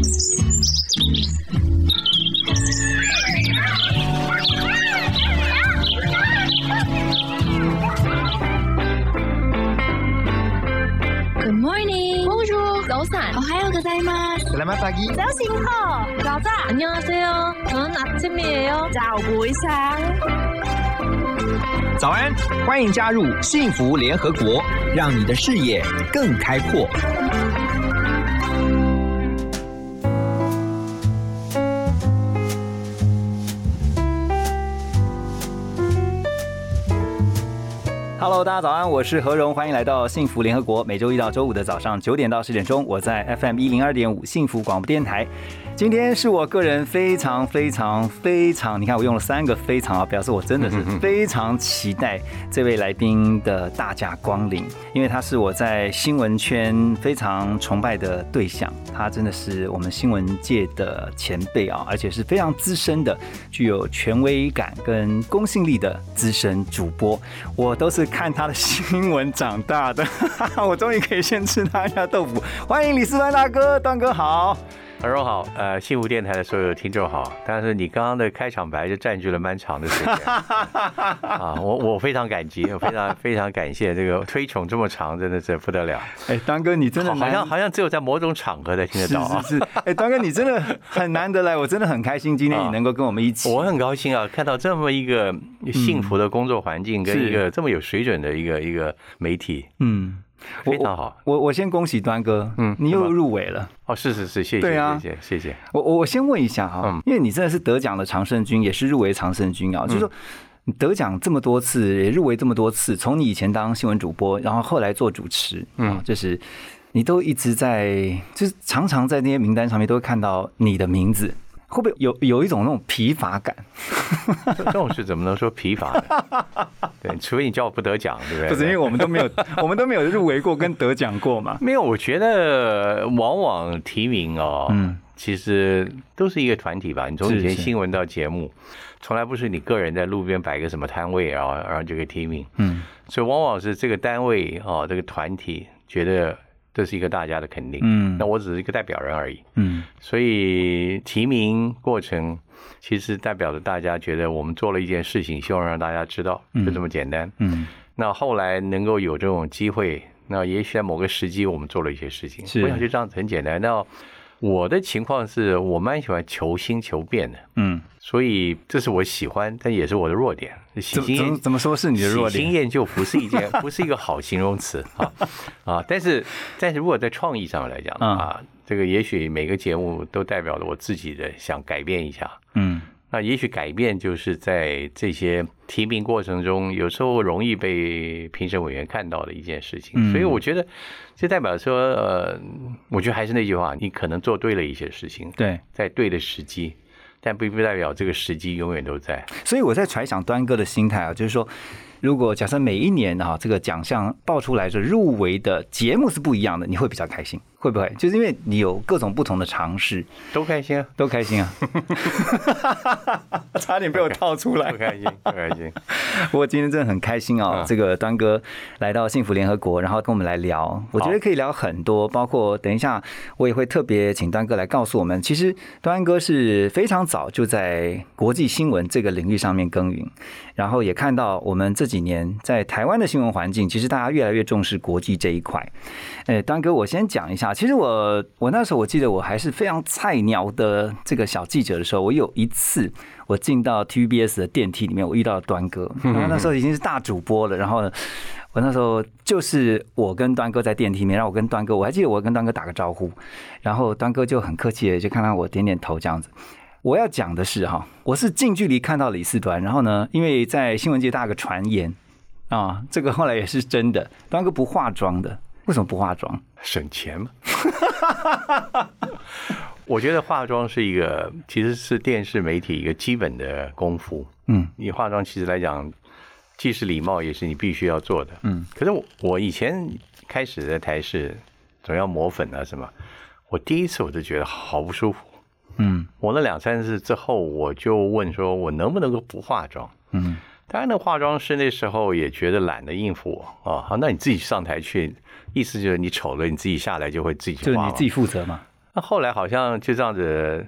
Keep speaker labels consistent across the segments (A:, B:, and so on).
A: Good morning.
B: Bonjour.
A: 早安.
B: 오하요 고자이마스.
C: Selamat pagi.
B: 자신호. 가자.
A: 안녕하세요. 전 아침이에요.
B: 早不一下。
D: 早安，欢迎加入幸福联合国，让你的视野更开阔。
E: 大家早安，我是何荣，欢迎来到幸福联合国。每周一到周五的早上九点到十点钟，我在 FM 一零二点五幸福广播电台。今天是我个人非常非常非常，你看我用了三个非常啊，表示我真的是非常期待这位来宾的大驾光临，因为他是我在新闻圈非常崇拜的对象，他真的是我们新闻界的前辈啊，而且是非常资深的，具有权威感跟公信力的资深主播。我都是看他的新闻长大的，我终于可以先吃他一下豆腐。欢迎李思端大哥，端哥好。
F: 何荣好，呃，幸福电台的所有听众好。但是你刚刚的开场白就占据了蛮长的时间 啊，我我非常感激，我非常非常感谢这个推崇这么长，真的是不得了。
E: 哎，当哥你真的
F: 好
E: 难
F: 像好像只有在某种场合才听得到啊。
E: 是是是，哎，当哥你真的很难得来，我真的很开心今天你能够跟我们一起。
F: 我很高兴啊，看到这么一个幸福的工作环境，跟一个这么有水准的一个一个媒体，
E: 嗯，
F: 非常好。
E: 我我先恭喜端哥，
F: 嗯
E: 嗯，你又入围了。
F: 哦，是是是，谢谢
E: 对啊
F: 谢谢谢谢。
E: 我我我先问一下哈
F: 嗯，
E: 因为你真的是得奖的常胜军，也是入围常胜军啊，就是说。你得奖这么多次，也入围这么多次，从你以前当新闻主播，然后后来做主持，嗯，就是你都一直在，就是常常在那些名单上面都会看到你的名字，会不会有有一种那种疲乏感？
F: 这这种事怎么能说疲乏呢？对，除非你叫我不得奖，对不对？
E: 不是因为我们都没有，我们都没有入围过跟得奖过嘛。
F: 没有，我觉得往往提名哦，
E: 嗯
F: 其实都是一个团体吧。你从以前新闻到节目，从来不是你个人在路边摆个什么摊位，然后然后就可以提名。
E: 嗯
F: 所以往往是这个单位哦，这个团体觉得这是一个大家的肯定。
E: 嗯
F: 那我只是一个代表人而已。
E: 嗯
F: 所以提名过程其实代表着大家觉得我们做了一件事情，希望让大家知道，就这么简单。
E: 嗯，
F: 那后来能够有这种机会，那也许在某个时机我们做了一些事情。
E: 是
F: 我想就这样子很简单。那我的情况是我蛮喜欢求新求变的，
E: 嗯，
F: 所以这是我喜欢，但也是我的弱点。喜
E: 怎
F: 新厌
E: 怎么怎么说是你的弱
F: 喜新
E: 点？
F: 厌旧不是一件 不是一个好形容词啊 啊！但是但是如果在创意上面来讲
E: 嗯
F: 啊，这个也许每个节目都代表了我自己的想改变一下。
E: 嗯
F: 那也许改变就是在这些提名过程中，有时候容易被评审委员看到的一件事情。
E: 嗯
F: 所以我觉得，这代表说，呃，我觉得还是那句话，你可能做对了一些事情，
E: 对，
F: 在对的时机，但并不代表这个时机永远都在。
E: 所以我在揣想端哥的心态啊，就是说，如果假设每一年啊这个奖项报出来的入围的节目是不一样的，你会比较开心，会不会？就是因为你有各种不同的尝试，
F: 都开心啊，
E: 都开心啊！差点被我套出来
F: 不。开心，不开心。
E: 不过今天真的很开心哦
F: 嗯，
E: 这个端哥来到幸福联合国，然后跟我们来聊，我觉得可以聊很多，包括等一下我也会特别请端哥来告诉我们，其实端哥是非常早就在国际新闻这个领域上面耕耘，然后也看到我们这几年在台湾的新闻环境，其实大家越来越重视国际这一块。哎，端哥，我先讲一下，其实我我那时候我记得我还是非常菜鸟的这个小记者的时候，我有一次我进到 TVBS 的电梯里面，我遇到了端哥，然后那时候已经是大主播了，然后呢，我那时候就是我跟端哥在电梯里面，然后我跟端哥，我还记得我跟端哥打个招呼，然后端哥就很客气的就看看我点点头这样子。我要讲的是哈，我是近距离看到李四端，然后呢，因为在新闻界大个传言啊，这个后来也是真的，端哥不化妆的，为什么不化妆？
F: 省钱嘛。我觉得化妆是一个，其实是电视媒体一个基本的功夫。
E: 嗯，
F: 你化妆其实来讲，既是礼貌，也是你必须要做的。
E: 嗯，
F: 可是我我以前开始在台视，总要抹粉啊什么，我第一次我就觉得好不舒服。
E: 嗯
F: 抹了两三次之后，我就问说，我能不能够不化妆？
E: 嗯
F: 当然，那化妆师那时候也觉得懒得应付我啊，好，那你自己上台去，意思就是你丑了，你自己下来就会自己
E: 就是你自己负责嘛。
F: 那后来好像就这样子，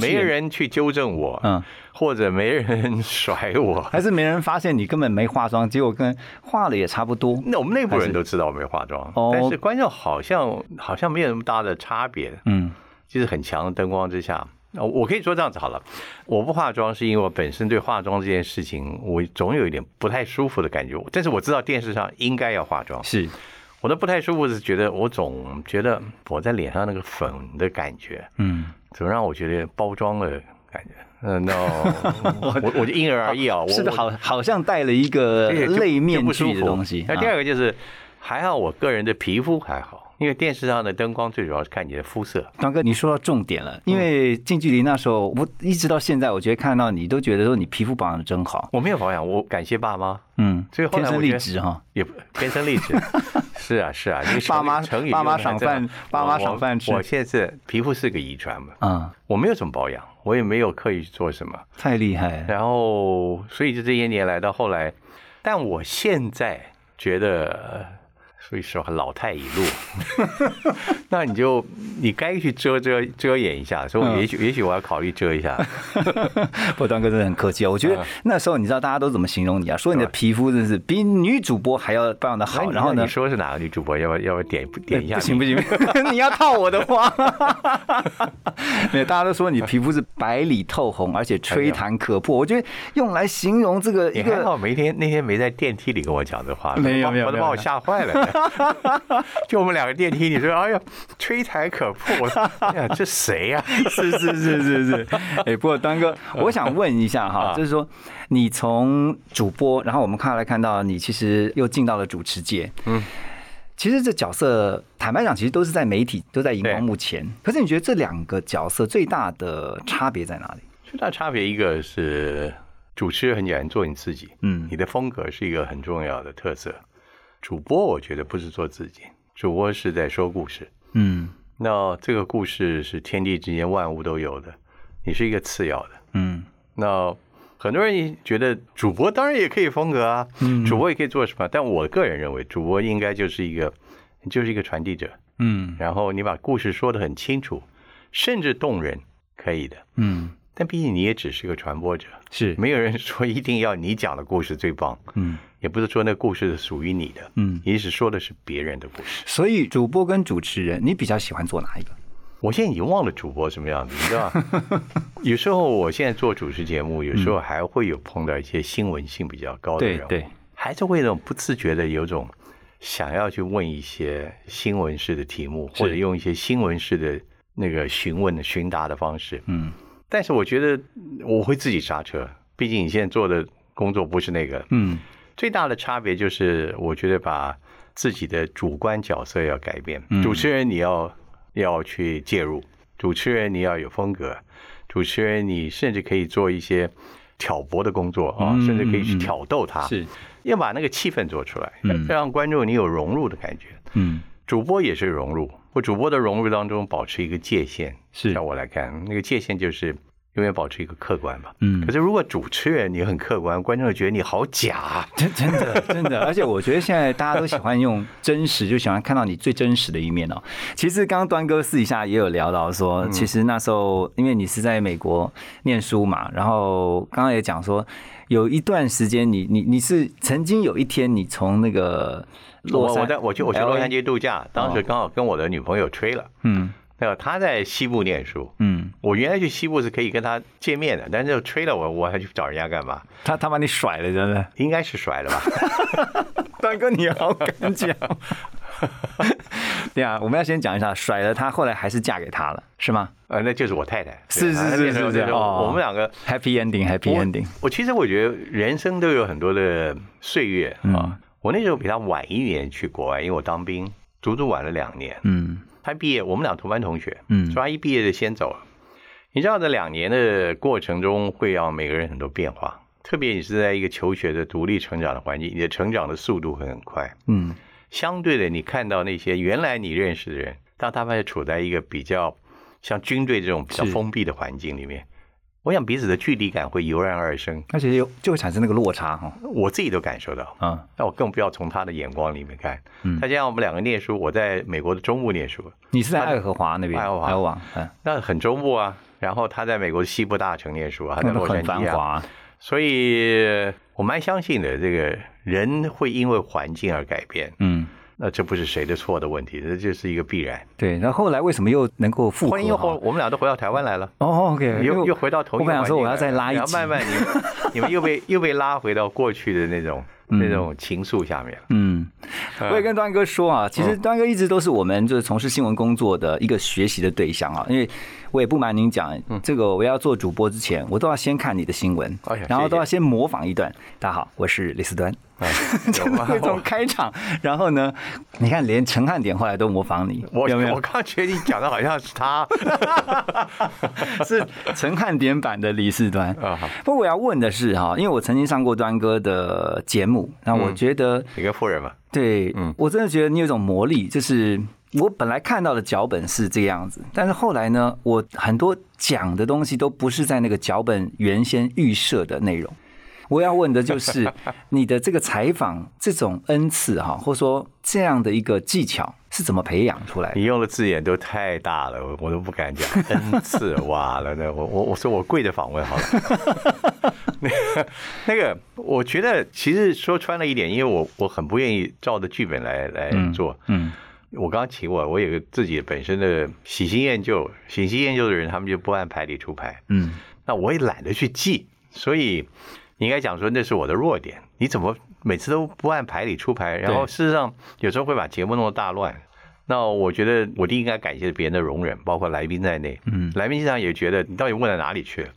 F: 没人去纠正我，
E: 嗯，
F: 或者没人甩我。
E: 还是没人发现你根本没化妆，结果跟化了也差不多。
F: 那我们内部人都知道我没化妆，
E: 哦
F: 但是观众好像好像没有那么大的差别，
E: 嗯
F: 就是很强的灯光之下。呃我可以说这样子好了，我不化妆是因为我本身对化妆这件事情，我总有一点不太舒服的感觉。但是我知道电视上应该要化妆，
E: 是
F: 我的不太舒服是觉得我总觉得我在脸上那个粉的感觉，
E: 嗯，
F: 总让我觉得包装的感觉。嗯，no，我我就因人而异啊，我
E: 是不是好好像戴了一个类面具的东西？
F: 那第
E: 啊
F: 二个就是，还好我个人的皮肤还好，因为电视上的灯光最主要是看你的肤色。
E: 张哥，你说到重点
F: 嗯
E: 了，因为近距离那时候，我一直到现在，我觉得看到你都觉得说你皮肤保养的真好，
F: 我没有保养，我感谢爸妈，
E: 嗯，
F: 所以后来
E: 天生丽
F: 我觉得
E: 质哈。
F: 也不天生丽质。是啊是啊，这个成语
E: 爸妈
F: 成语
E: 爸妈赏饭爸妈赏饭吃
F: 我现在是皮肤是个遗传嘛，
E: 嗯，
F: 我没有怎么保养，我也没有刻意去做什么。
E: 太厉害了。
F: 然后，所以就这些年来到后来，但我现在觉得，呃说句实话，老态已露，那你就你该去遮遮遮掩一下，所以也许、也许我要考虑遮一下。
E: 不，端哥真的很客气哦。我觉得
F: 嗯
E: 那时候你知道大家都怎么形容你啊？说你的皮肤真是比女主播还要保养的好。然后呢
F: 你，说是哪个女主播？要不要要不要点点一下？
E: 不行不行，你要套我的话。没有，大家都说你皮肤是白里透红，而且吹弹可破。我觉得用来形容这个一个
F: 你还好，没天那天没在电梯里跟我讲这话，
E: 没有没有
F: 我都把我吓坏了。就我们两个电梯，你说哎呀，吹弹可破，我 说哎呀，这谁呀？
E: 是是是是是，哎，不过端哥，我想问一下哈，
F: 啊
E: 就是说你从主播，然后我们看来看到你其实又进到了主持界，嗯，其实这角色坦白讲，其实都是在媒体，都在荧光幕前。可是你觉得这两个角色最大的差别在哪里？
F: 最大差别一个是主持人很简单，做你自己，
E: 嗯
F: 你的风格是一个很重要的特色。主播我觉得不是做自己，主播是在说故事。
E: 嗯
F: 那这个故事是天地之间万物都有的，你是一个次要的。
E: 嗯
F: 那很多人觉得主播当然也可以风格啊，
E: 嗯
F: 主播也可以做什么，但我个人认为主播应该就是一个，就是一个传递者，
E: 嗯
F: 然后你把故事说得很清楚，甚至动人，可以的。
E: 嗯，
F: 但毕竟你也只是个传播者，
E: 是，
F: 没有人说一定要你讲的故事最棒，
E: 嗯
F: 也不是说那故事是属于你的，
E: 嗯。
F: 你只说的是别人的故事。
E: 所以主播跟主持人，你比较喜欢做哪一个？
F: 我现在已经忘了主播什么样子，你知道吗？有时候我现在做主持节目，有时候还会有碰到一些新闻性比较高的人物，
E: 对对，
F: 还是会那种不自觉的有种想要去问一些新闻式的题目，或者用一些新闻式的那个询问的询答的方式。
E: 嗯
F: 但是我觉得我会自己刹车，毕竟你现在做的工作不是那个。
E: 嗯
F: 最大的差别就是，我觉得把自己的主观角色要改变。
E: 嗯
F: 主持人你要要去介入，主持人你要有风格，主持人你甚至可以做一些挑拨的工作啊，
E: 嗯
F: 甚至可以去挑逗他，
E: 是，
F: 要把那个气氛做出来，
E: 嗯
F: 让观众你有融入的感觉。
E: 嗯
F: 主播也是融入，或主播的融入当中保持一个界限。
E: 是
F: 让我来看，那个界限就是永远保持一个客观吧。
E: 嗯
F: 可是如果主持人你很客观，观众会觉得你好假 啊。
E: 真真的真的，而且我觉得现在大家都喜欢用真实，就喜欢看到你最真实的一面哦。其实刚刚端哥私底下也有聊到说，其实那时候因为你是在美国念书嘛，然后刚刚也讲说，有一段时间你你你是曾经有一天你从那个洛
F: 我我在我去我去洛杉矶度假，当时刚好跟我的女朋友吹了。
E: 嗯
F: 那个她在西部念书，
E: 嗯，
F: 我原来去西部是可以跟她见面的，但是吹了我，我还去找人家干嘛？
E: 他他把你甩了，真的。
F: 应该是甩了吧？
E: 端哥你好敢讲。对啊，我们要先讲一下，甩了他，后来还是嫁给他了，是吗
F: 呃，那就是我太太。
E: 是是
F: 对
E: 是是是
F: 对
E: 哦
F: 我们两个
E: ？Happy ending，Happy ending。
F: 我其实我觉得人生都有很多的岁月
E: 嗯
F: 啊。我那时候比他晚一年去国外，因为我当兵，足足晚了两年。
E: 嗯
F: 他毕业，我们俩同班同学，
E: 嗯
F: 所以他一毕业就先走了。你知道，这两年的过程中，会让每个人很多变化。特别你是在一个求学的独立成长的环境，你的成长的速度会很快。
E: 嗯
F: 相对的，你看到那些原来你认识的人，当他们处在一个比较像军队这种比较封闭的环境里面，我想彼此的距离感会油然而生，
E: 而且有就会产生那个落差哈。
F: 我自己都感受到。
E: 嗯，
F: 那我更不要从他的眼光里面看。
E: 嗯
F: 再加上我们两个念书，我在美国的中部念书，
E: 你是在爱荷华那边，
F: 爱荷华
E: 爱荷华，嗯，
F: 那很中部啊。然后他在美国的西部大城念书啊，他在
E: 那
F: 洛杉
E: 很繁
F: 矶啊。
E: 华。
F: 所以我蛮相信的，这个人会因为环境而改变。
E: 嗯，
F: 那这不是谁的错的问题，这就是一个必然。
E: 对。那后后来为什么又能够复合
F: 婚姻后，
E: 哈？
F: 我们俩都回到台湾来了。
E: 哦，OK，
F: 又又回到同一个环境来了。
E: 说我要再拉一集
F: 然后慢慢你们 你们又被又被拉回到过去的那种 那种情愫下面。
E: 嗯，我也跟端哥说啊，其实端哥一直都是我们就是从事新闻工作的一个学习的对象啊，因为我也不瞒您讲，这个我要做主播之前，我都要先看你的新闻然后都要先模仿一段。大家好，我是李思端，
F: 哎
E: 就那种开场，然后呢，你看连陈汉典后来都模仿你，
F: 我
E: 有没有
F: 我？刚觉得你讲的好像是他
E: 是陈汉典版的李世端。
F: 啊，好
E: 不过我要问的是哈，因为我曾经上过端哥的节目，那我觉得
F: 你跟夫人嘛，
E: 对，
F: 嗯
E: 我真的觉得你有一种魔力，就是我本来看到的脚本是这个样子，但是后来呢，我很多讲的东西都不是在那个脚本原先预设的内容。我要问的就是你的这个采访这种恩赐哈，或者说这样的一个技巧是怎么培养出来的？
F: 你用的字眼都太大了，我我都不敢讲。恩赐哇了，那 我我我说我跪着访问好了。那个那个，我觉得其实说穿了一点，因为我我很不愿意照着剧本来来做。
E: 嗯
F: 我刚刚提过，我有个自己本身的喜新厌旧，喜新厌旧的人，他们就不按牌理出牌。
E: 嗯
F: 那我也懒得去记，所以你应该讲说那是我的弱点。你怎么每次都不按牌理出牌？然后事实上有时候会把节目弄得大乱。那我觉得我第一应该感谢别人的容忍，包括来宾在内。
E: 嗯
F: 来宾经常也觉得你到底问到哪里去了？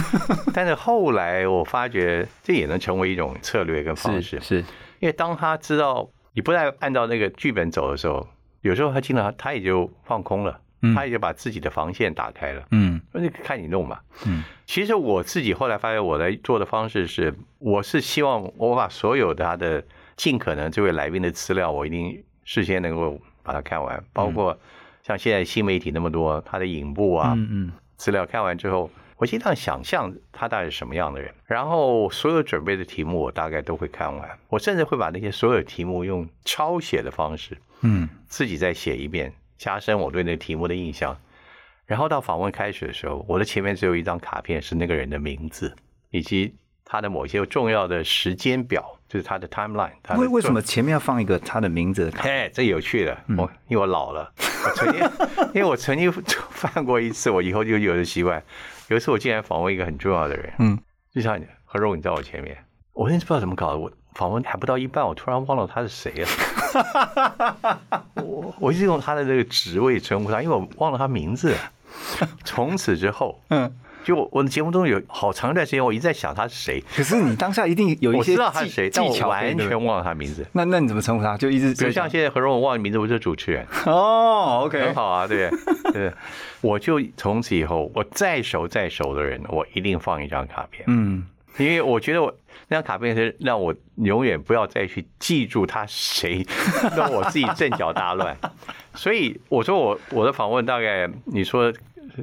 F: 但是后来我发觉这也能成为一种策略跟方式，
E: 是是，
F: 因为当他知道你不再按照那个剧本走的时候，有时候他经常他也就放空了，
E: 嗯
F: 他也就把自己的防线打开了。
E: 嗯。
F: 那就看你弄吧。
E: 嗯，
F: 其实我自己后来发现，我来做的方式是，我是希望我把所有的他的尽可能这位来宾的资料，我一定事先能够把它看完，包括像现在新媒体那么多，他的影部啊
E: 嗯嗯。
F: 资料看完之后。我尽量想象他大概是什么样的人，然后所有准备的题目我大概都会看完，我甚至会把那些所有题目用抄写的方式，
E: 嗯。
F: 自己再写一遍，加深我对那个题目的印象。然后到访问开始的时候，我的前面只有一张卡片，是那个人的名字以及他的某些重要的时间表，就是他的 timeline 他的。
E: 为为什么？前面要放一个他的名字的卡？
F: 哎，这有趣的，我因为我老了，我曾经，因为我曾经犯过一次，我以后就有的习惯。有一次我竟然访问一个很重要的人，
E: 嗯，
F: 就像你何荣，你在我前面，我那次不知道怎么搞的，我访问还不到一半，我突然忘了他是谁了。我 我一直用他的这个职位称呼他，因为我忘了他名字。从此之后，
E: 嗯，
F: 就我我的节目中有好长一段时间，我一直在想他是谁，
E: 可是你当下一定有一
F: 我
E: 些
F: 知道他是
E: 技
F: 谁，但我完全忘了他名字。
E: 那那你怎么称呼他？就一直
F: 比如像现在何荣，我忘了名字，我是主持人，
E: 哦，OK，
F: 很好啊，对？对，我就从此以后，我再熟再熟的人，我一定放一张卡片，
E: 嗯
F: 因为我觉得我那张卡片是让我永远不要再去记住他谁，让我自己阵脚大乱。所以我说我我的访问大概你说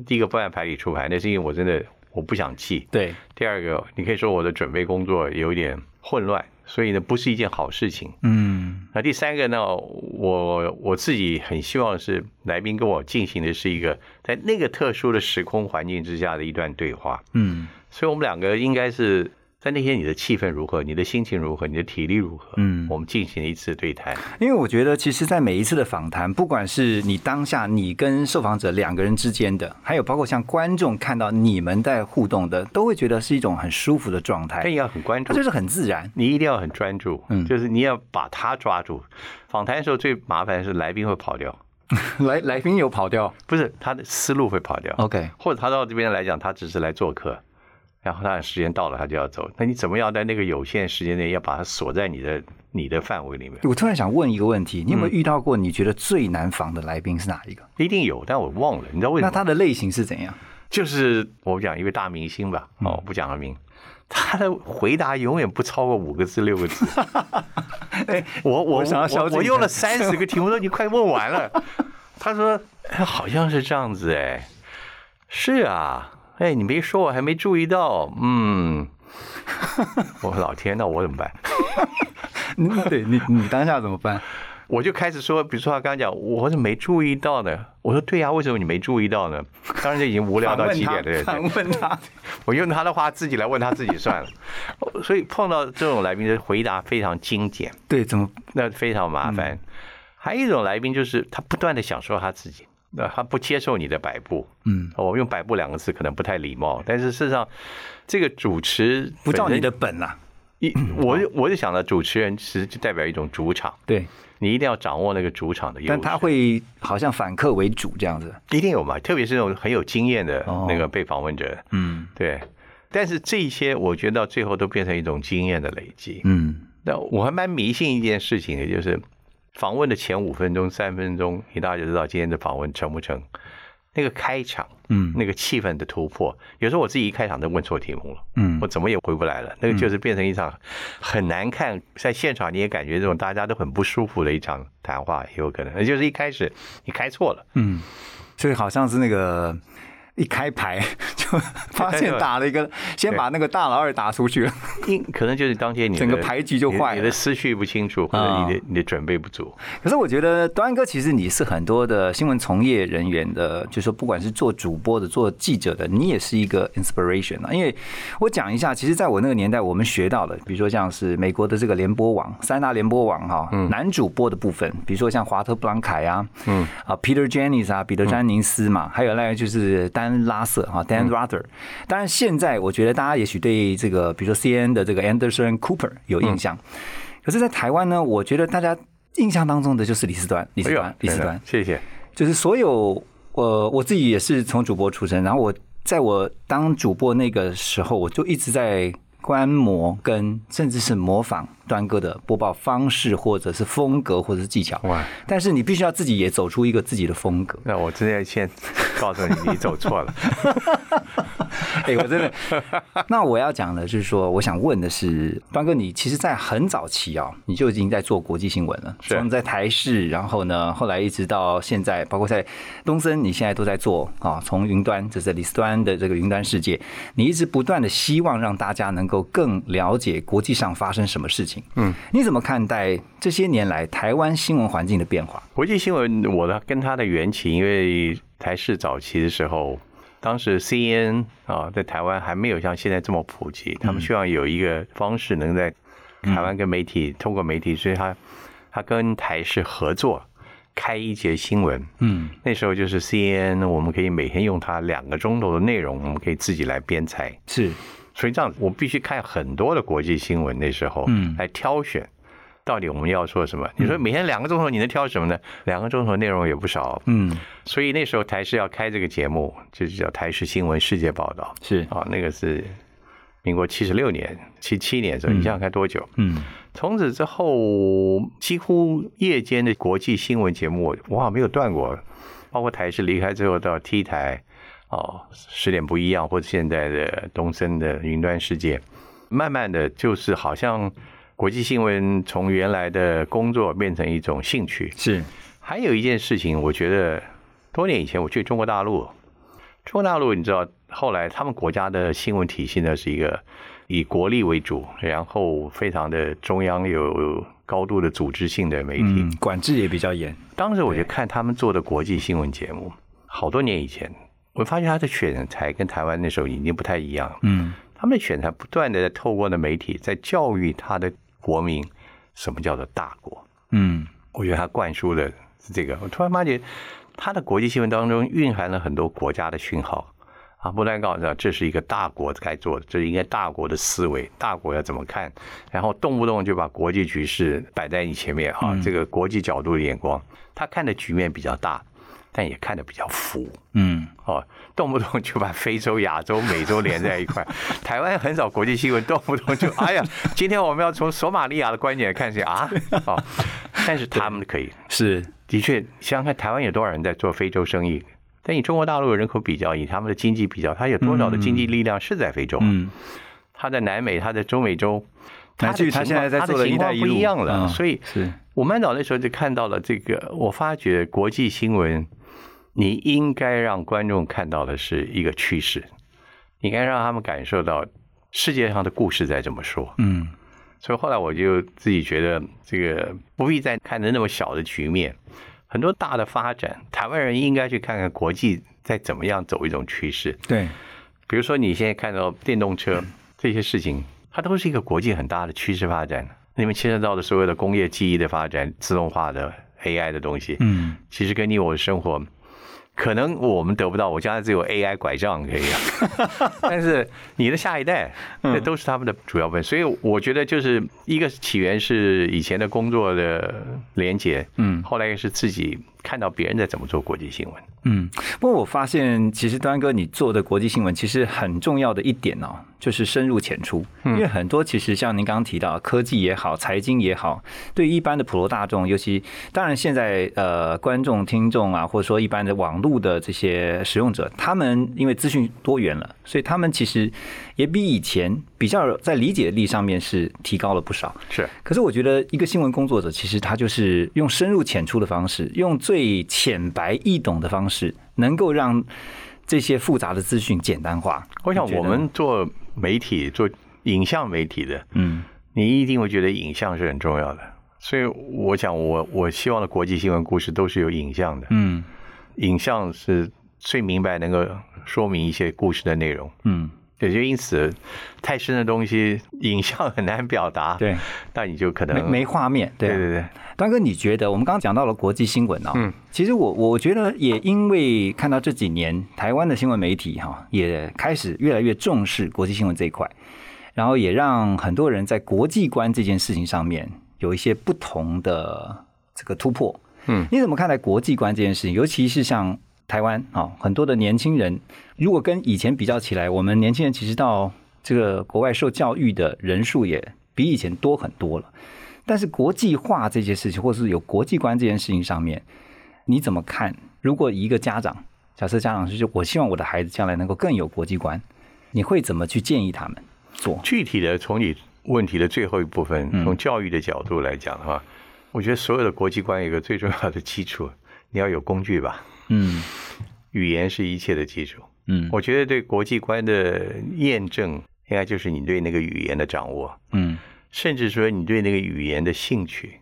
F: 第一个不按牌理出牌，那是因为我真的我不想记。
E: 对，
F: 第二个，你可以说我的准备工作有一点混乱，所以呢不是一件好事情。
E: 嗯。
F: 那第三个呢，我我自己很希望是来宾跟我进行的是一个在那个特殊的时空环境之下的一段对话，
E: 嗯。
F: 所以我们两个应该是在那天你的气氛如何，你的心情如何，你的体力如何，
E: 嗯。
F: 我们进行了一次对谈，
E: 因为我觉得，其实，在每一次的访谈，不管是你当下你跟受访者两个人之间的，还有包括像观众看到你们在互动的，都会觉得是一种很舒服的状态，
F: 但也要很关注，
E: 就是很自然。
F: 你一定要很专注，
E: 嗯。
F: 就是你要把他抓住。访谈的时候最麻烦的是来宾会跑掉，
E: 来来宾有跑掉。
F: 不是他的思路会跑掉
E: ，，OK，
F: 或者他到这边来讲，他只是来做客，然后他的时间到了，他就要走。那你怎么样在那个有限时间内，要把它锁在你的你的范围里面？
E: 我突然想问一个问题，你有没有
F: 嗯
E: 遇到过你觉得最难防的来宾是哪一个？
F: 一定有，但我忘了，你知道为什么那？
E: 他的类型是怎样？
F: 就是我讲一位大明星吧，
E: 嗯
F: 哦，不讲了名，他的回答永远不超过五个字六个字。
E: 哎，
F: 我我
E: 我
F: 我我用了三十个题目都已经快问完了。他说、哎好像是这样子哎，是啊，哎，你没说，我还没注意到。嗯，我老天，那我怎么办？
E: 嗯 对你你当下怎么办？
F: 我就开始说，比如说他刚刚讲，我怎么没注意到呢？我说对呀、为什么你没注意到呢？当然就已经无聊到极点了。
E: 反问他，
F: 我用他的话自己来问他自己算了。所以碰到这种来宾的回答非常精简，
E: 对，怎么
F: 那非常麻烦。还有一种来宾就是他不断的想说他自己，那他不接受你的摆布。
E: 嗯，
F: 我用摆布两个字可能不太礼貌，但是事实上，这个主持
E: 不照你的本啦？
F: 一，我就我就想到主持人其实就代表一种主场，
E: 对，
F: 你一定要掌握那个主场的优势。
E: 但他会好像反客为主这样子。
F: 一定有嘛，特别是那种很有经验的
E: 哦
F: 那个被访问者，
E: 嗯
F: 对。但是这一些，我觉得到最后都变成一种经验的累积。
E: 嗯，
F: 那我还蛮迷信一件事情的，就是访问的前五分钟、三分钟，你大家就知道今天的访问成不成。那个开场，
E: 嗯
F: 那个气氛的突破，有时候我自己一开场就问错题目了，
E: 嗯
F: 我怎么也回不来了。那个就是变成一场很难看，在现场你也感觉这种大家都很不舒服的一场谈话，也有可能，也就是一开始你开错了。
E: 嗯，所以好像是那个一开牌 就发现打了一个，先把那个大老二打出去了。
F: 因可能就是当天你
E: 整个牌局就坏了
F: 你的思绪不清楚，或者你的你的准备不足。
E: 可是我觉得端哥其实你是很多的新闻从业人员的，就是说不管是做主播的、做记者的，你也是一个 inspiration 啊。因为我讲一下，其实在我那个年代，我们学到的，比如说像是美国的这个联播网、三大联播网哈，男主播的部分，比如说像华特布朗凯啊，嗯啊 Peter Jennings 啊，彼得詹宁斯嘛，还有那个就是丹拉瑟哈 Dan Rather。当然现在我觉得大家也许对这个比如说 CNN 的这个 Anderson Cooper 有印象，可是，在台湾呢，我觉得大家印象当中的就是李斯端，李斯端，李斯端，
F: 谢谢。
E: 就是所有呃，我自己也是从主播出身，然后我在我当主播那个时候，我就一直在观摩跟甚至是模仿端哥的播报方式，或者是风格，或者是技巧。
F: 哇！
E: 但是你必须要自己也走出一个自己的风格。
F: 那我真的先告诉你，你走错了。
E: 哎、我真的。那我要讲的就是说，我想问的是，端哥，你其实，在很早期哦、你就已经在做国际新闻了，
F: 是
E: 从在台视，然后呢，后来一直到现在，包括在东森，你现在都在做啊，从云端，这是李斯端的这个云端世界，你一直不断的希望让大家能够更了解国际上发生什么事情。嗯，你怎么看待这些年来台湾新闻环境的变化？
F: 国际新闻，我的跟它的缘起，因为台视早期的时候，当时 CNN 啊，在台湾还没有像现在这么普及，他们希望有一个方式能在台湾跟媒体通过媒体，所以他他跟台视合作。开一节新闻，
E: 嗯
F: 那时候就是 CNN，我们可以每天用它两个钟头的内容，我们可以自己来编采。
E: 是，
F: 所以这样，我必须看很多的国际新闻，那时候，
E: 嗯
F: 来挑选到底我们要做什么。你说每天两个钟头，你能挑什么呢？两个钟头内容也不少，
E: 嗯
F: 所以那时候台视要开这个节目，就是叫台视新闻世界报道
E: 是，
F: 啊，那个是民国七十六年、七七年的时候，你想想看多久？
E: 嗯
F: 从此之后，几乎夜间的国际新闻节目，我好像，没有断过。包括台视离开之后到 T 台，哦，十点不一样，或者现在的东森的云端世界，慢慢的就是好像国际新闻从原来的工作变成一种兴趣。
E: 是，
F: 还有一件事情，我觉得多年以前我去中国大陆，中国大陆你知道，后来他们国家的新闻体系呢是一个以国力为主，然后非常的中央有高度的组织性的媒体。
E: 嗯，管制也比较严。
F: 当时我就看他们做的国际新闻节目，好多年以前，我发现他的选材跟台湾那时候已经不太一样。
E: 嗯
F: 他们的选材不断的透过的媒体在教育他的国民什么叫做大国。
E: 嗯。
F: 我觉得他灌输的是这个。我突然发觉，他的国际新闻当中蕴含了很多国家的讯号。啊，不断告诉他这是一个大国该做的，这是应该大国的思维，大国要怎么看，然后动不动就把国际局势摆在你前面啊，这个国际角度的眼光，他看的局面比较大，但也看得比较浮。
E: 嗯
F: 哦，动不动就把非洲、亚洲、美洲连在一块。台湾很少国际新闻，动不动就哎呀，今天我们要从索马利亚的观点看起啊，哦，但是他们可以，
E: 是，
F: 的确，想想看，台湾有多少人在做非洲生意？但以中国大陆的人口比较，以他们的经济比较，它有多少的经济力量是在非洲？
E: 嗯
F: 他在南美，他在中美洲，他的
E: 乃至于他现在在做
F: 的情况不
E: 一带一路
F: 一样了。
E: 嗯
F: 所以
E: 是
F: 我们早那时候就看到了这个，我发觉国际新闻，你应该让观众看到的是一个趋势，你应该让他们感受到世界上的故事在这么说。
E: 嗯
F: 所以后来我就自己觉得，这个不必再看着那么小的局面，很多大的发展，台湾人应该去看看国际在怎么样走一种趋势。
E: 对，
F: 比如说你现在看到电动车这些事情，它都是一个国际很大的趋势发展。你们牵涉到的所有的工业记忆的发展、自动化的 AI 的东西，
E: 嗯
F: 其实跟你我的生活，可能我们得不到，我将来只有 AI 拐杖可以啊，但是你的下一代，那都是他们的主要分。所以我觉得就是一个起源是以前的工作的连接，
E: 嗯
F: 后来也是自己看到别人在怎么做国际新闻。
E: 嗯。不过我发现，其实端哥你做的国际新闻，其实很重要的一点哦，就是深入浅出。因为很多其实像您刚刚提到，科技也好，财经也好，对一般的普罗大众，尤其当然现在呃观众、听众啊，或者说一般的网络的这些使用者，他们因为资讯多元了，所以他们其实也比以前比较在理解力上面是提高了不少。
F: 是，
E: 可是我觉得一个新闻工作者，其实他就是用深入浅出的方式，用最浅白易懂的方式，能够让这些复杂的资讯简单化。
F: 我想我们做媒体、做影像媒体的，
E: 嗯
F: 你一定会觉得影像是很重要的。所以我想我，我希望的国际新闻故事都是有影像的，
E: 嗯
F: 影像是最明白能够说明一些故事的内容。
E: 嗯，
F: 也就因此，太深的东西，影像很难表达。
E: 对，
F: 那你就可能
E: 没没画面，对啊
F: 对对对，
E: 端哥，你觉得我们刚刚讲到了国际新闻哦，
F: 嗯，
E: 其实我我觉得也因为看到这几年台湾的新闻媒体哈，也开始越来越重视国际新闻这一块，然后也让很多人在国际观这件事情上面有一些不同的这个突破。
F: 嗯，
E: 你怎么看待国际观这件事情？尤其是像台湾啊，很多的年轻人，如果跟以前比较起来，我们年轻人其实到这个国外受教育的人数也比以前多很多了。但是国际化这件事情，或是有国际观这件事情上面，你怎么看？如果一个家长，假设家长是就我希望我的孩子将来能够更有国际观，你会怎么去建议他们做？
F: 具体的从你问题的最后一部分，
E: 嗯
F: 从教育的角度来讲的话，我觉得所有的国际观有一个最重要的基础，你要有工具吧。
E: 嗯
F: 语言是一切的基础。
E: 嗯
F: 我觉得对国际观的验证，应该就是你对那个语言的掌握，
E: 嗯
F: 甚至说你对那个语言的兴趣、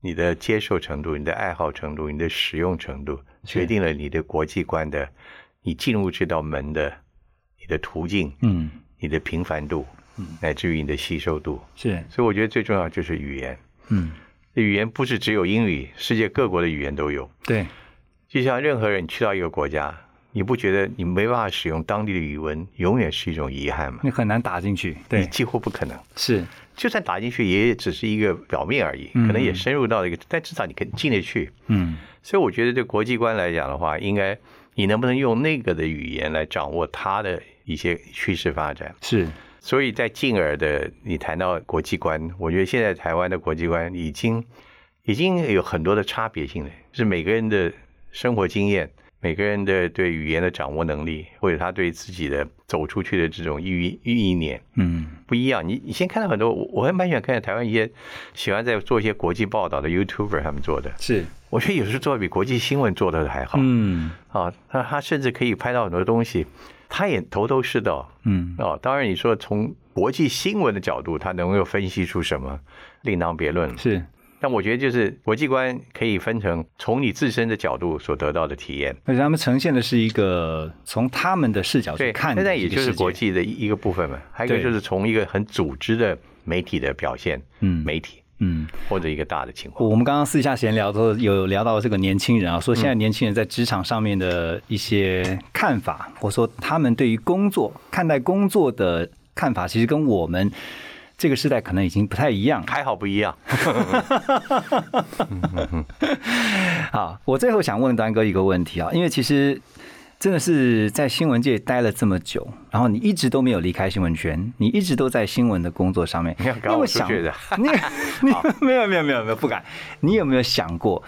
F: 你的接受程度、你的爱好程度、你的使用程度，决定了你的国际观的，你进入这道门的你的途径、
E: 嗯，
F: 你的频繁度，嗯乃至于你的吸收度。
E: 是
F: 所以我觉得最重要就是语言。
E: 嗯
F: 语言不是只有英语，世界各国的语言都有。
E: 对
F: 就像任何人去到一个国家，你不觉得你没办法使用当地的语文，永远是一种遗憾吗？
E: 你很难打进去，
F: 你
E: 对
F: 几乎不可能。
E: 是
F: 就算打进去，也只是一个表面而已，
E: 嗯
F: 可能也深入到一个，但至少你可以进得去。
E: 嗯
F: 所以我觉得对国际观来讲的话，应该你能不能用那个的语言来掌握它的一些趋势发展。
E: 是
F: 所以在进而的，你谈到国际观，我觉得现在台湾的国际观已经已经有很多的差别性了，是每个人的生活经验，每个人的对语言的掌握能力，或者他对自己的走出去的这种意意念
E: 嗯
F: 不一样。你你先看到很多，我我还蛮喜欢看台湾一些喜欢在做一些国际报道的 YouTuber 他们做的，
E: 是
F: 我觉得有时候做的比国际新闻做的还好。
E: 嗯
F: 啊，他他甚至可以拍到很多东西，他也头头是道。
E: 嗯
F: 哦，当然你说从国际新闻的角度，他能够分析出什么，另当别论了。
E: 是
F: 但我觉得就是国际观可以分成从你自身的角度所得到的体验，
E: 而且他们呈现的是一个从他们的视角去，看的
F: 现在也就是国际的一一个部分嘛。还有一个就是从一个很组织的媒体的表现，
E: 嗯
F: 媒体
E: 嗯。
F: 或者一个大的情况。
E: 我们刚刚私下闲聊的时候，有聊到这个年轻人啊，说现在年轻人在职场上面的一些看法，或者说他们对于工作看待工作的看法，其实跟我们这个时代可能已经不太一样。
F: 还好不一样，
E: 好，我最后想问端哥一个问题啊，因为其实真的是在新闻界待了这么久，然后你一直都没有离开新闻圈，你一直都在新闻的工作上面，
F: 你要赶我
E: 想
F: 出去的。
E: 你你没有没有 没有没有不敢，你有没有想过，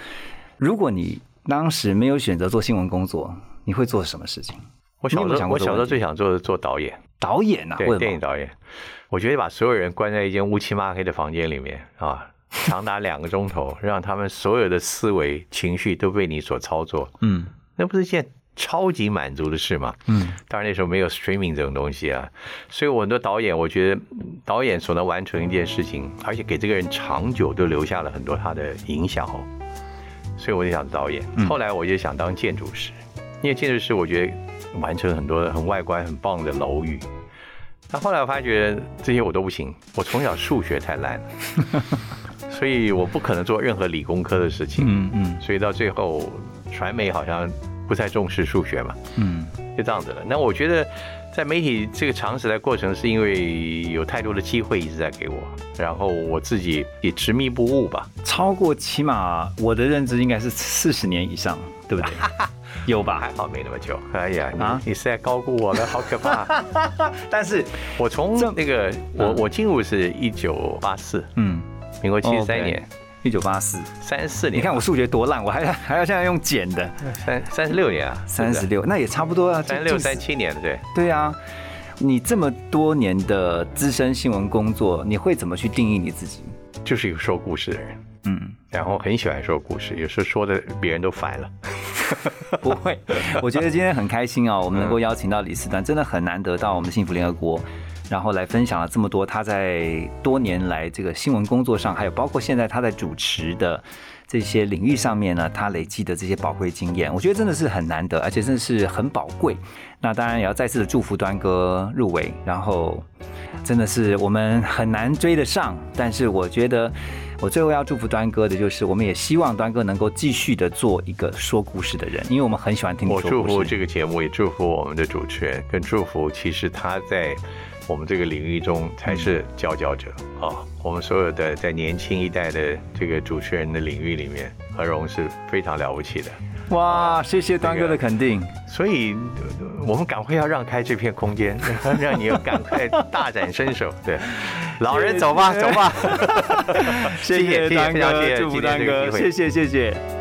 E: 如果你当时没有选择做新闻工作，你会做什么事情？
F: 我小时候我小时候最想做的是做导演。
E: 导演啊，
F: 对电影导演，我觉得把所有人关在一间乌漆嘛黑的房间里面啊，长达两个钟头，让他们所有的思维、情绪都被你所操作，
E: 嗯。
F: 那不是一件超级满足的事嘛。
E: 嗯，
F: 当然那时候没有 streaming 这种东西啊，所以我很多导演，我觉得导演所能完成一件事情，而且给这个人长久都留下了很多他的影响哦。所以我就想导演，
E: 嗯。
F: 后来我就想当建筑师，因为建筑师我觉得完成很多很外观很棒的楼宇。但后来我发觉这些我都不行，我从小数学太烂了，所以我不可能做任何理工科的事情。
E: 嗯嗯
F: 所以到最后，传媒好像不太重视数学嘛，
E: 嗯，
F: 就这样子了。那我觉得在媒体这个长时代过程，是因为有太多的机会一直在给我，然后我自己也执迷不悟吧。
E: 超过起码我的认知应该是四十年以上，对不对？有吧？
F: 还？好没那么久。哎呀，你、
E: 啊？
F: 你是在高估我了，好可怕！
E: 但是，
F: 我从那个我
E: 嗯。
F: 我进入是一九八四，
E: 嗯，
F: 民国七十三年，
E: 一九八四，
F: 三十四年，
E: 你看我数学多烂，我还要 还要现在用减的，
F: 三三十六年啊，
E: 三十六，那也差不多啊，
F: 三六
E: 近
F: 三七年的对。
E: 对啊，你这么多年的资深新闻工作，你会怎么去定义你自己？
F: 就是一个说故事的人，
E: 嗯，
F: 然后很喜欢说故事，有时候说的别人都烦了。
E: 不会，我觉得今天很开心哦，我们能够邀请到李斯丹，真的很难得到我们幸福联合国，然后来分享了这么多他在多年来这个新闻工作上，还有包括现在他在主持的这些领域上面呢，他累积的这些宝贵经验，我觉得真的是很难得，而且真的是很宝贵。那当然也要再次的祝福端哥入围，然后真的是我们很难追得上，但是我觉得我最后要祝福端哥的就是，我们也希望端哥能够继续的做一个说故事的人，因为我们很喜欢听你
F: 我祝福。这个节目，也祝福我们的主持人，更祝福其实他在我们这个领域中才是佼佼者啊！我们所有的在年轻一代的这个主持人的领域里面，何荣是非常了不起的。
E: 哇，谢谢端哥的肯定。
F: 所以，呃我们赶快要让开这片空间，让你赶快大展身手。对，老人走吧，走吧。
E: 谢谢端 哥，祝福端哥，谢谢谢谢。